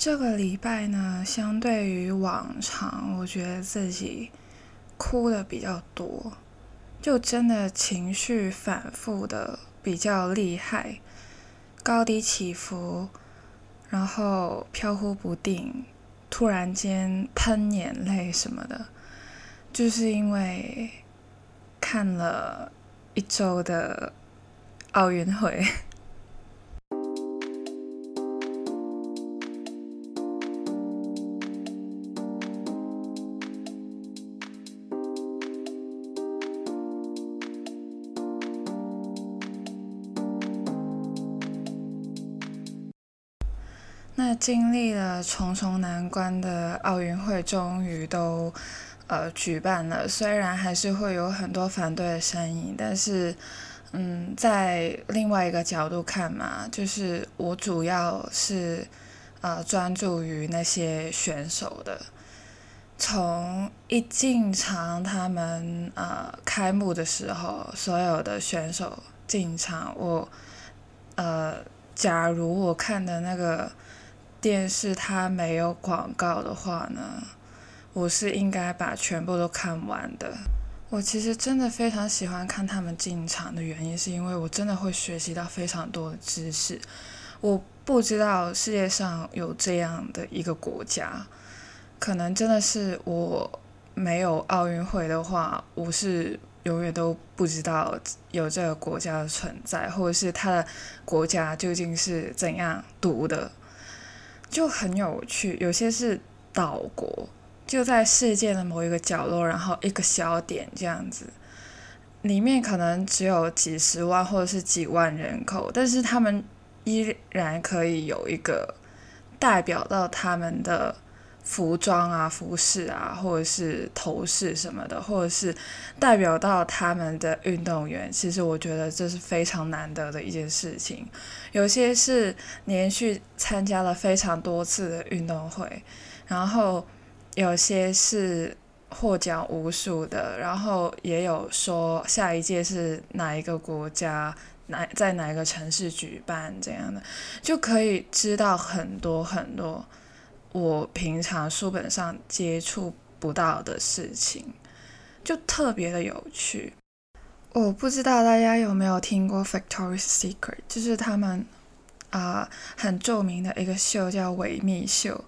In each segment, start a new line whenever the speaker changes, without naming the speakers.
这个礼拜呢，相对于往常，我觉得自己哭的比较多，就真的情绪反复的比较厉害，高低起伏，然后飘忽不定，突然间喷眼泪什么的，就是因为看了一周的奥运会。那经历了重重难关的奥运会终于都呃举办了，虽然还是会有很多反对的声音，但是嗯，在另外一个角度看嘛，就是我主要是呃专注于那些选手的，从一进场他们呃开幕的时候，所有的选手进场，我呃假如我看的那个。电视它没有广告的话呢，我是应该把全部都看完的。我其实真的非常喜欢看他们进场的原因，是因为我真的会学习到非常多的知识。我不知道世界上有这样的一个国家，可能真的是我没有奥运会的话，我是永远都不知道有这个国家的存在，或者是他的国家究竟是怎样读的。就很有趣，有些是岛国，就在世界的某一个角落，然后一个小点这样子，里面可能只有几十万或者是几万人口，但是他们依然可以有一个代表到他们的。服装啊、服饰啊，或者是头饰什么的，或者是代表到他们的运动员，其实我觉得这是非常难得的一件事情。有些是连续参加了非常多次的运动会，然后有些是获奖无数的，然后也有说下一届是哪一个国家、哪在哪一个城市举办这样的，就可以知道很多很多。我平常书本上接触不到的事情，就特别的有趣。我不知道大家有没有听过 Victoria's Secret，就是他们啊很著名的一个秀叫维密秀，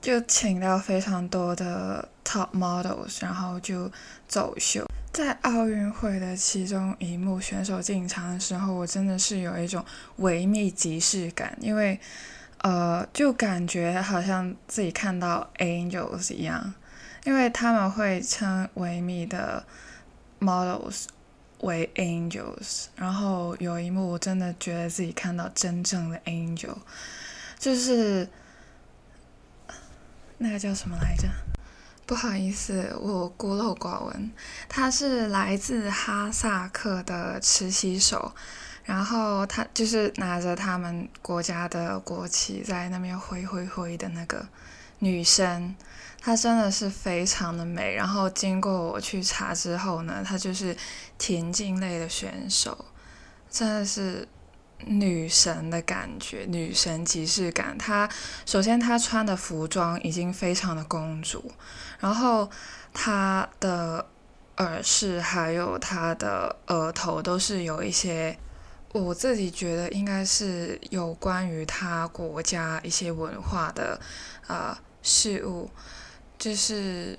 就请到非常多的 top models，然后就走秀。在奥运会的其中一幕选手进场的时候，我真的是有一种维密即视感，因为。呃，就感觉好像自己看到 angels 一样，因为他们会称维密的 models 为 angels，然后有一幕我真的觉得自己看到真正的 angel，就是那个叫什么来着？不好意思，我孤陋寡闻，他是来自哈萨克的持旗手。然后他就是拿着他们国家的国旗在那边挥挥挥的那个女生，她真的是非常的美。然后经过我去查之后呢，她就是田径类的选手，真的是女神的感觉，女神即视感。她首先她穿的服装已经非常的公主，然后她的耳饰还有她的额头都是有一些。我自己觉得应该是有关于他国家一些文化的啊事物，就是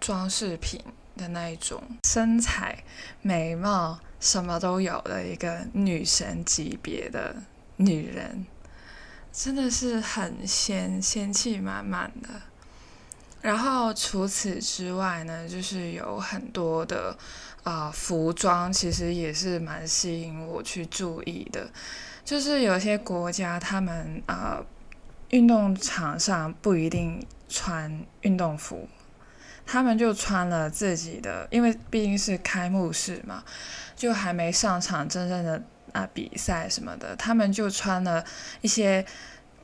装饰品的那一种，身材、美貌什么都有的一个女神级别的女人，真的是很仙仙气满满的。然后除此之外呢，就是有很多的。啊，服装其实也是蛮吸引我去注意的，就是有些国家他们啊，运动场上不一定穿运动服，他们就穿了自己的，因为毕竟是开幕式嘛，就还没上场真正的啊比赛什么的，他们就穿了一些。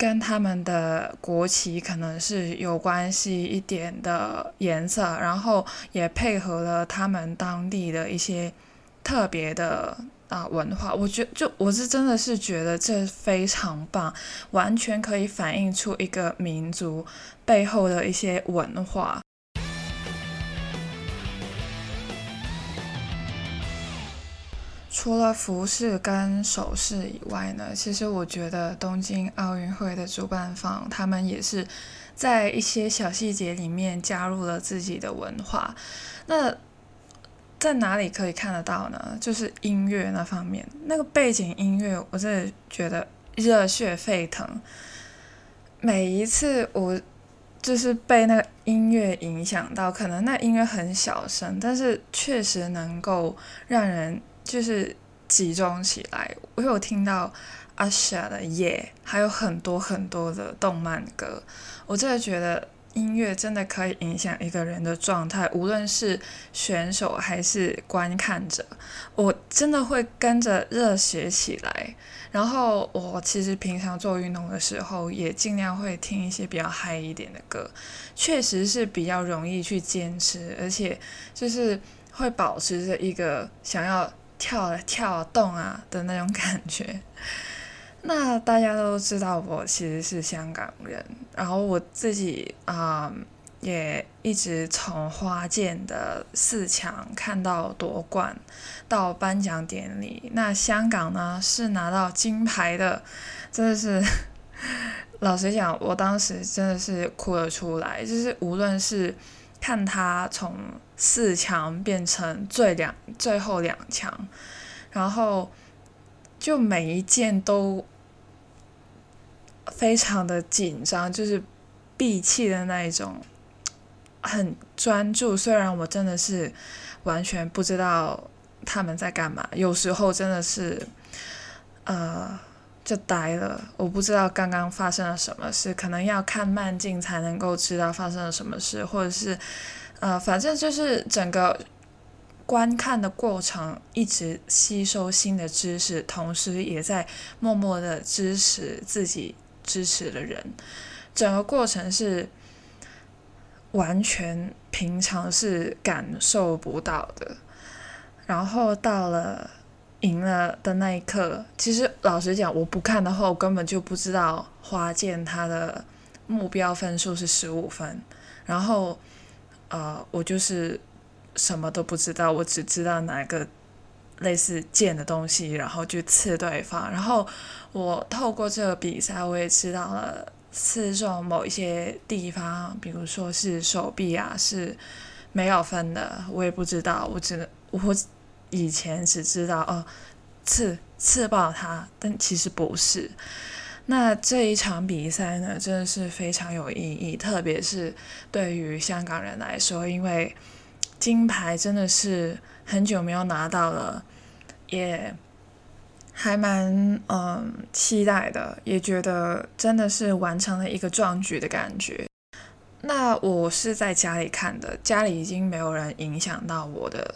跟他们的国旗可能是有关系一点的颜色，然后也配合了他们当地的一些特别的啊文化，我觉就我是真的是觉得这非常棒，完全可以反映出一个民族背后的一些文化。除了服饰跟首饰以外呢，其实我觉得东京奥运会的主办方他们也是在一些小细节里面加入了自己的文化。那在哪里可以看得到呢？就是音乐那方面，那个背景音乐，我真的觉得热血沸腾。每一次我就是被那个音乐影响到，可能那音乐很小声，但是确实能够让人。就是集中起来，我有听到阿夏的夜，还有很多很多的动漫歌。我真的觉得音乐真的可以影响一个人的状态，无论是选手还是观看者，我真的会跟着热血起来。然后我其实平常做运动的时候，也尽量会听一些比较嗨一点的歌，确实是比较容易去坚持，而且就是会保持着一个想要。跳跳动啊的那种感觉，那大家都知道我其实是香港人，然后我自己啊也一直从花剑的四强看到夺冠，到颁奖典礼，那香港呢是拿到金牌的，真的是 老实讲，我当时真的是哭了出来，就是无论是。看他从四强变成最两最后两强，然后就每一件都非常的紧张，就是闭气的那一种，很专注。虽然我真的是完全不知道他们在干嘛，有时候真的是，呃。就呆了，我不知道刚刚发生了什么事，可能要看慢镜才能够知道发生了什么事，或者是，呃，反正就是整个观看的过程，一直吸收新的知识，同时也在默默的支持自己支持的人，整个过程是完全平常是感受不到的，然后到了。赢了的那一刻，其实老实讲，我不看的话，我根本就不知道花剑他的目标分数是十五分，然后，呃，我就是什么都不知道，我只知道哪个类似剑的东西，然后就刺对方，然后我透过这个比赛，我也知道了刺中某一些地方，比如说是手臂啊，是没有分的，我也不知道，我只能我。以前只知道哦，刺刺爆他，但其实不是。那这一场比赛呢，真的是非常有意义，特别是对于香港人来说，因为金牌真的是很久没有拿到了，也还蛮嗯期待的，也觉得真的是完成了一个壮举的感觉。那我是在家里看的，家里已经没有人影响到我的。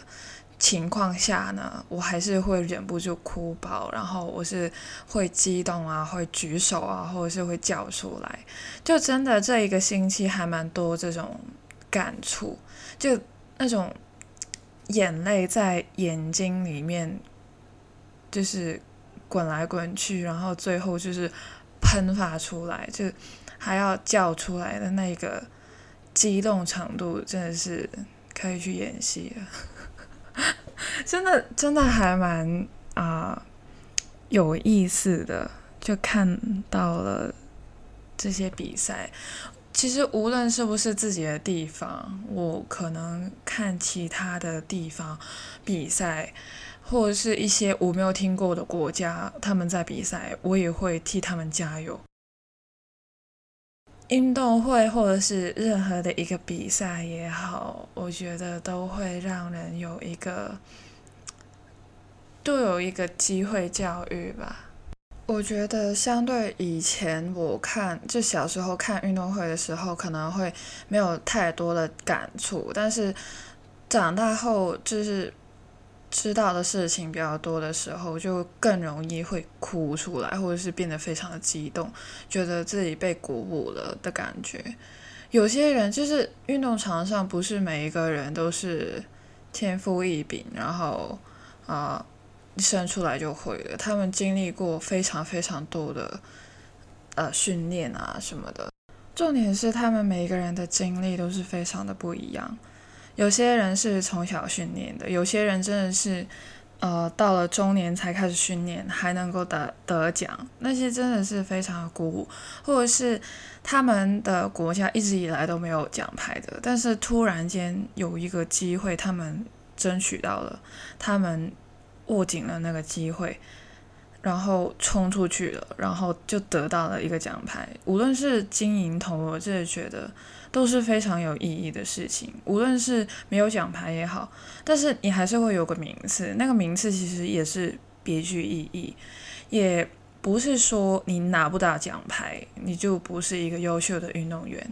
情况下呢，我还是会忍不住哭爆，然后我是会激动啊，会举手啊，或者是会叫出来，就真的这一个星期还蛮多这种感触，就那种眼泪在眼睛里面就是滚来滚去，然后最后就是喷发出来，就还要叫出来的那个激动程度，真的是可以去演戏了。真的，真的还蛮啊有意思的，就看到了这些比赛。其实无论是不是自己的地方，我可能看其他的地方比赛，或者是一些我没有听过的国家他们在比赛，我也会替他们加油。运动会或者是任何的一个比赛也好，我觉得都会让人有一个，都有一个机会教育吧。我觉得相对以前我看，就小时候看运动会的时候，可能会没有太多的感触，但是长大后就是。知道的事情比较多的时候，就更容易会哭出来，或者是变得非常的激动，觉得自己被鼓舞了的感觉。有些人就是运动场上，不是每一个人都是天赋异禀，然后啊生出来就会了，他们经历过非常非常多的呃训练啊什么的。重点是他们每一个人的经历都是非常的不一样。有些人是从小训练的，有些人真的是呃到了中年才开始训练，还能够得得奖，那些真的是非常的鼓舞。或者是他们的国家一直以来都没有奖牌的，但是突然间有一个机会，他们争取到了，他们。握紧了那个机会，然后冲出去了，然后就得到了一个奖牌。无论是金银铜，我真的觉得都是非常有意义的事情。无论是没有奖牌也好，但是你还是会有个名次，那个名次其实也是别具意义。也不是说你拿不到奖牌，你就不是一个优秀的运动员。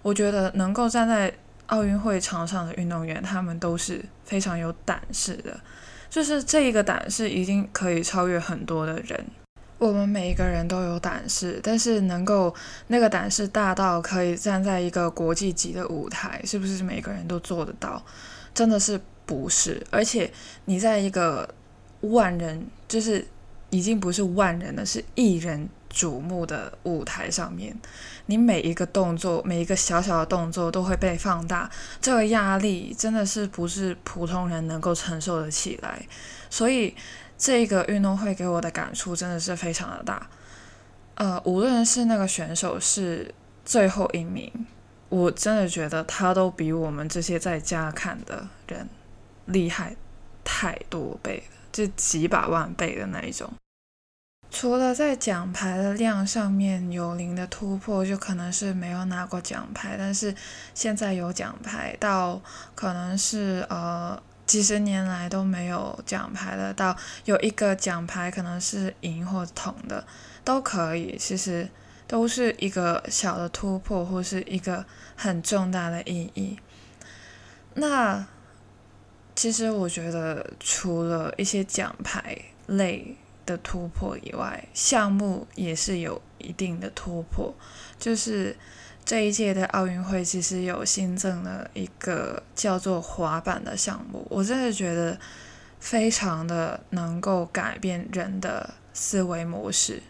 我觉得能够站在奥运会场上的运动员，他们都是非常有胆识的。就是这一个胆识已经可以超越很多的人。我们每一个人都有胆识，但是能够那个胆识大到可以站在一个国际级的舞台，是不是每个人都做得到？真的是不是？而且你在一个万人，就是已经不是万人了，是亿人。瞩目的舞台上面，你每一个动作，每一个小小的动作都会被放大，这个压力真的是不是普通人能够承受的起来。所以这个运动会给我的感触真的是非常的大。呃，无论是那个选手是最后一名，我真的觉得他都比我们这些在家看的人厉害太多倍了，就几百万倍的那一种。除了在奖牌的量上面有零的突破，就可能是没有拿过奖牌，但是现在有奖牌，到可能是呃几十年来都没有奖牌的，到有一个奖牌可能是银或铜的，都可以，其实都是一个小的突破，或是一个很重大的意义。那其实我觉得，除了一些奖牌类。的突破以外，项目也是有一定的突破。就是这一届的奥运会其实有新增了一个叫做滑板的项目，我真的觉得非常的能够改变人的思维模式。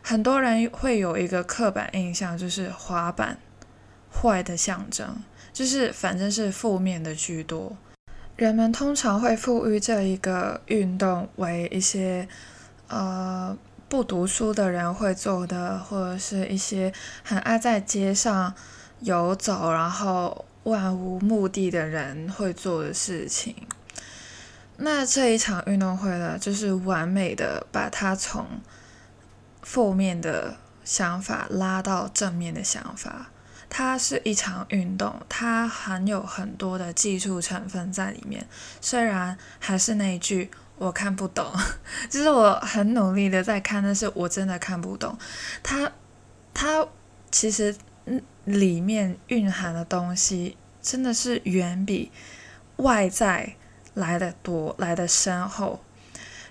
很多人会有一个刻板印象，就是滑板坏的象征，就是反正是负面的居多。人们通常会赋予这一个运动为一些呃不读书的人会做的，或者是一些很爱在街上游走，然后漫无目的的人会做的事情。那这一场运动会呢，就是完美的把它从负面的想法拉到正面的想法。它是一场运动，它含有很多的技术成分在里面。虽然还是那一句，我看不懂，就是我很努力的在看，但是我真的看不懂。它，它其实里面蕴含的东西，真的是远比外在来的多，来的深厚。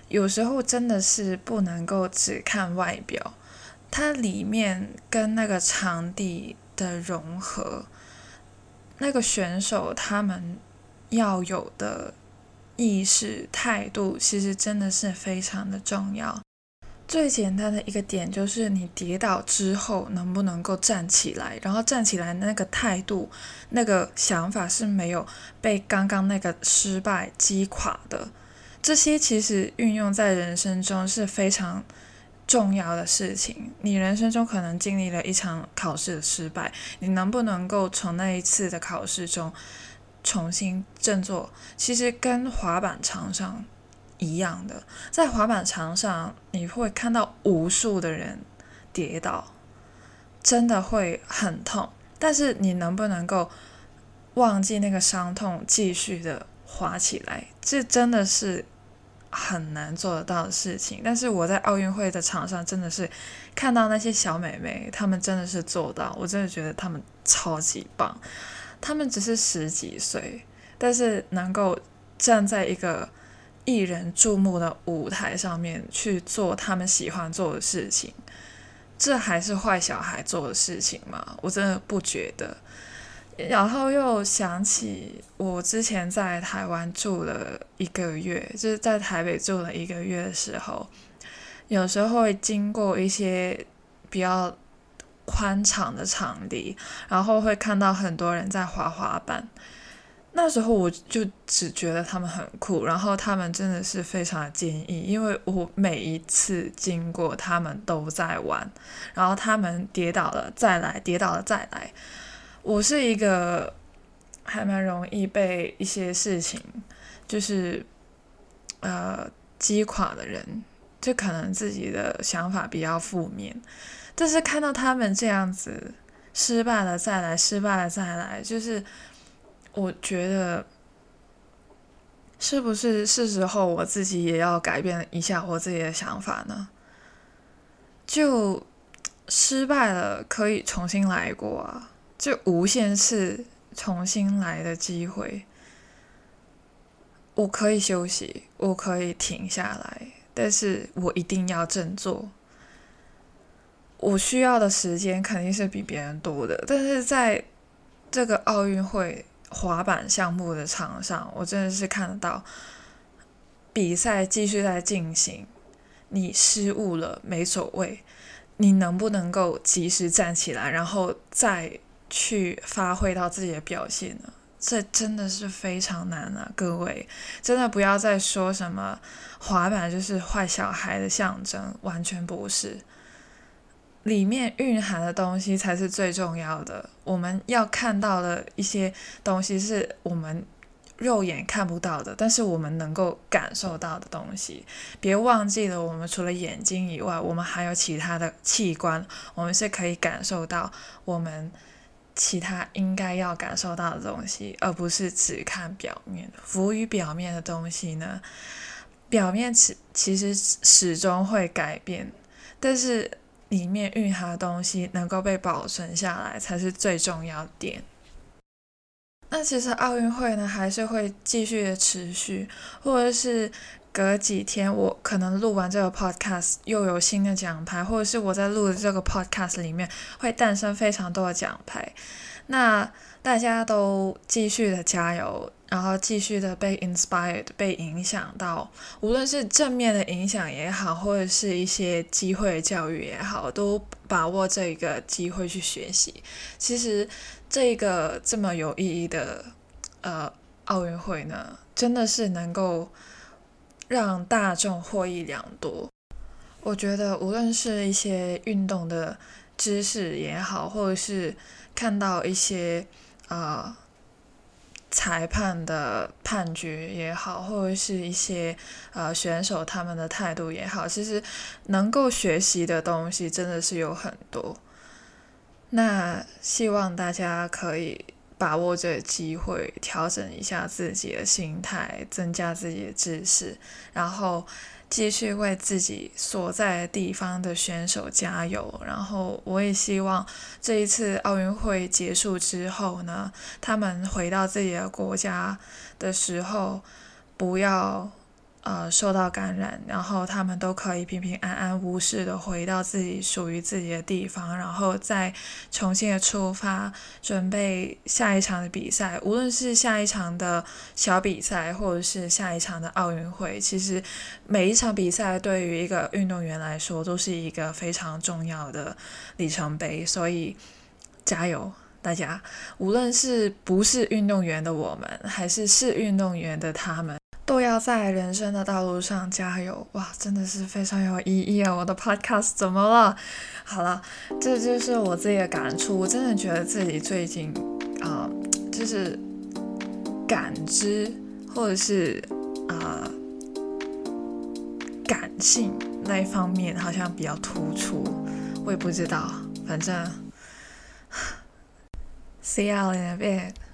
有时候真的是不能够只看外表，它里面跟那个场地。的融合，那个选手他们要有的意识态度，其实真的是非常的重要。最简单的一个点就是，你跌倒之后能不能够站起来，然后站起来那个态度、那个想法是没有被刚刚那个失败击垮的。这些其实运用在人生中是非常。重要的事情，你人生中可能经历了一场考试的失败，你能不能够从那一次的考试中重新振作？其实跟滑板场上一样的，在滑板场上你会看到无数的人跌倒，真的会很痛。但是你能不能够忘记那个伤痛，继续的滑起来？这真的是。很难做得到的事情，但是我在奥运会的场上真的是看到那些小美眉，她们真的是做到，我真的觉得她们超级棒。他们只是十几岁，但是能够站在一个艺人注目的舞台上面去做他们喜欢做的事情，这还是坏小孩做的事情吗？我真的不觉得。然后又想起我之前在台湾住了一个月，就是在台北住了一个月的时候，有时候会经过一些比较宽敞的场地，然后会看到很多人在滑滑板。那时候我就只觉得他们很酷，然后他们真的是非常的坚毅，因为我每一次经过他们都在玩，然后他们跌倒了再来，跌倒了再来。我是一个还蛮容易被一些事情就是呃击垮的人，就可能自己的想法比较负面，但是看到他们这样子失败了再来，失败了再来，就是我觉得是不是是时候我自己也要改变一下我自己的想法呢？就失败了可以重新来过啊。就无限次重新来的机会，我可以休息，我可以停下来，但是我一定要振作。我需要的时间肯定是比别人多的，但是在这个奥运会滑板项目的场上，我真的是看得到比赛继续在进行，你失误了没走位，你能不能够及时站起来，然后再。去发挥到自己的表现呢？这真的是非常难啊！各位，真的不要再说什么滑板就是坏小孩的象征，完全不是。里面蕴含的东西才是最重要的。我们要看到的一些东西是我们肉眼看不到的，但是我们能够感受到的东西。别忘记了，我们除了眼睛以外，我们还有其他的器官，我们是可以感受到我们。其他应该要感受到的东西，而不是只看表面。浮于表面的东西呢？表面其其实始终会改变，但是里面蕴含的东西能够被保存下来，才是最重要点。那其实奥运会呢，还是会继续的持续，或者是。隔几天，我可能录完这个 podcast 又有新的奖牌，或者是我在录的这个 podcast 里面会诞生非常多的奖牌。那大家都继续的加油，然后继续的被 inspired，被影响到，无论是正面的影响也好，或者是一些机会教育也好，都把握这个机会去学习。其实这个这么有意义的呃奥运会呢，真的是能够。让大众获益良多。我觉得，无论是一些运动的知识也好，或者是看到一些呃裁判的判决也好，或者是一些呃选手他们的态度也好，其实能够学习的东西真的是有很多。那希望大家可以。把握这个机会，调整一下自己的心态，增加自己的知识，然后继续为自己所在的地方的选手加油。然后我也希望这一次奥运会结束之后呢，他们回到自己的国家的时候，不要。呃，受到感染，然后他们都可以平平安安无事的回到自己属于自己的地方，然后再重新的出发，准备下一场的比赛。无论是下一场的小比赛，或者是下一场的奥运会，其实每一场比赛对于一个运动员来说都是一个非常重要的里程碑。所以加油，大家！无论是不是运动员的我们，还是是运动员的他们。都要在人生的道路上加油哇！真的是非常有意义啊！我的 podcast 怎么了？好了，这就是我自己的感触。我真的觉得自己最近啊，就是感知或者是啊感性那一方面好像比较突出。我也不知道，反正 see you in a bit。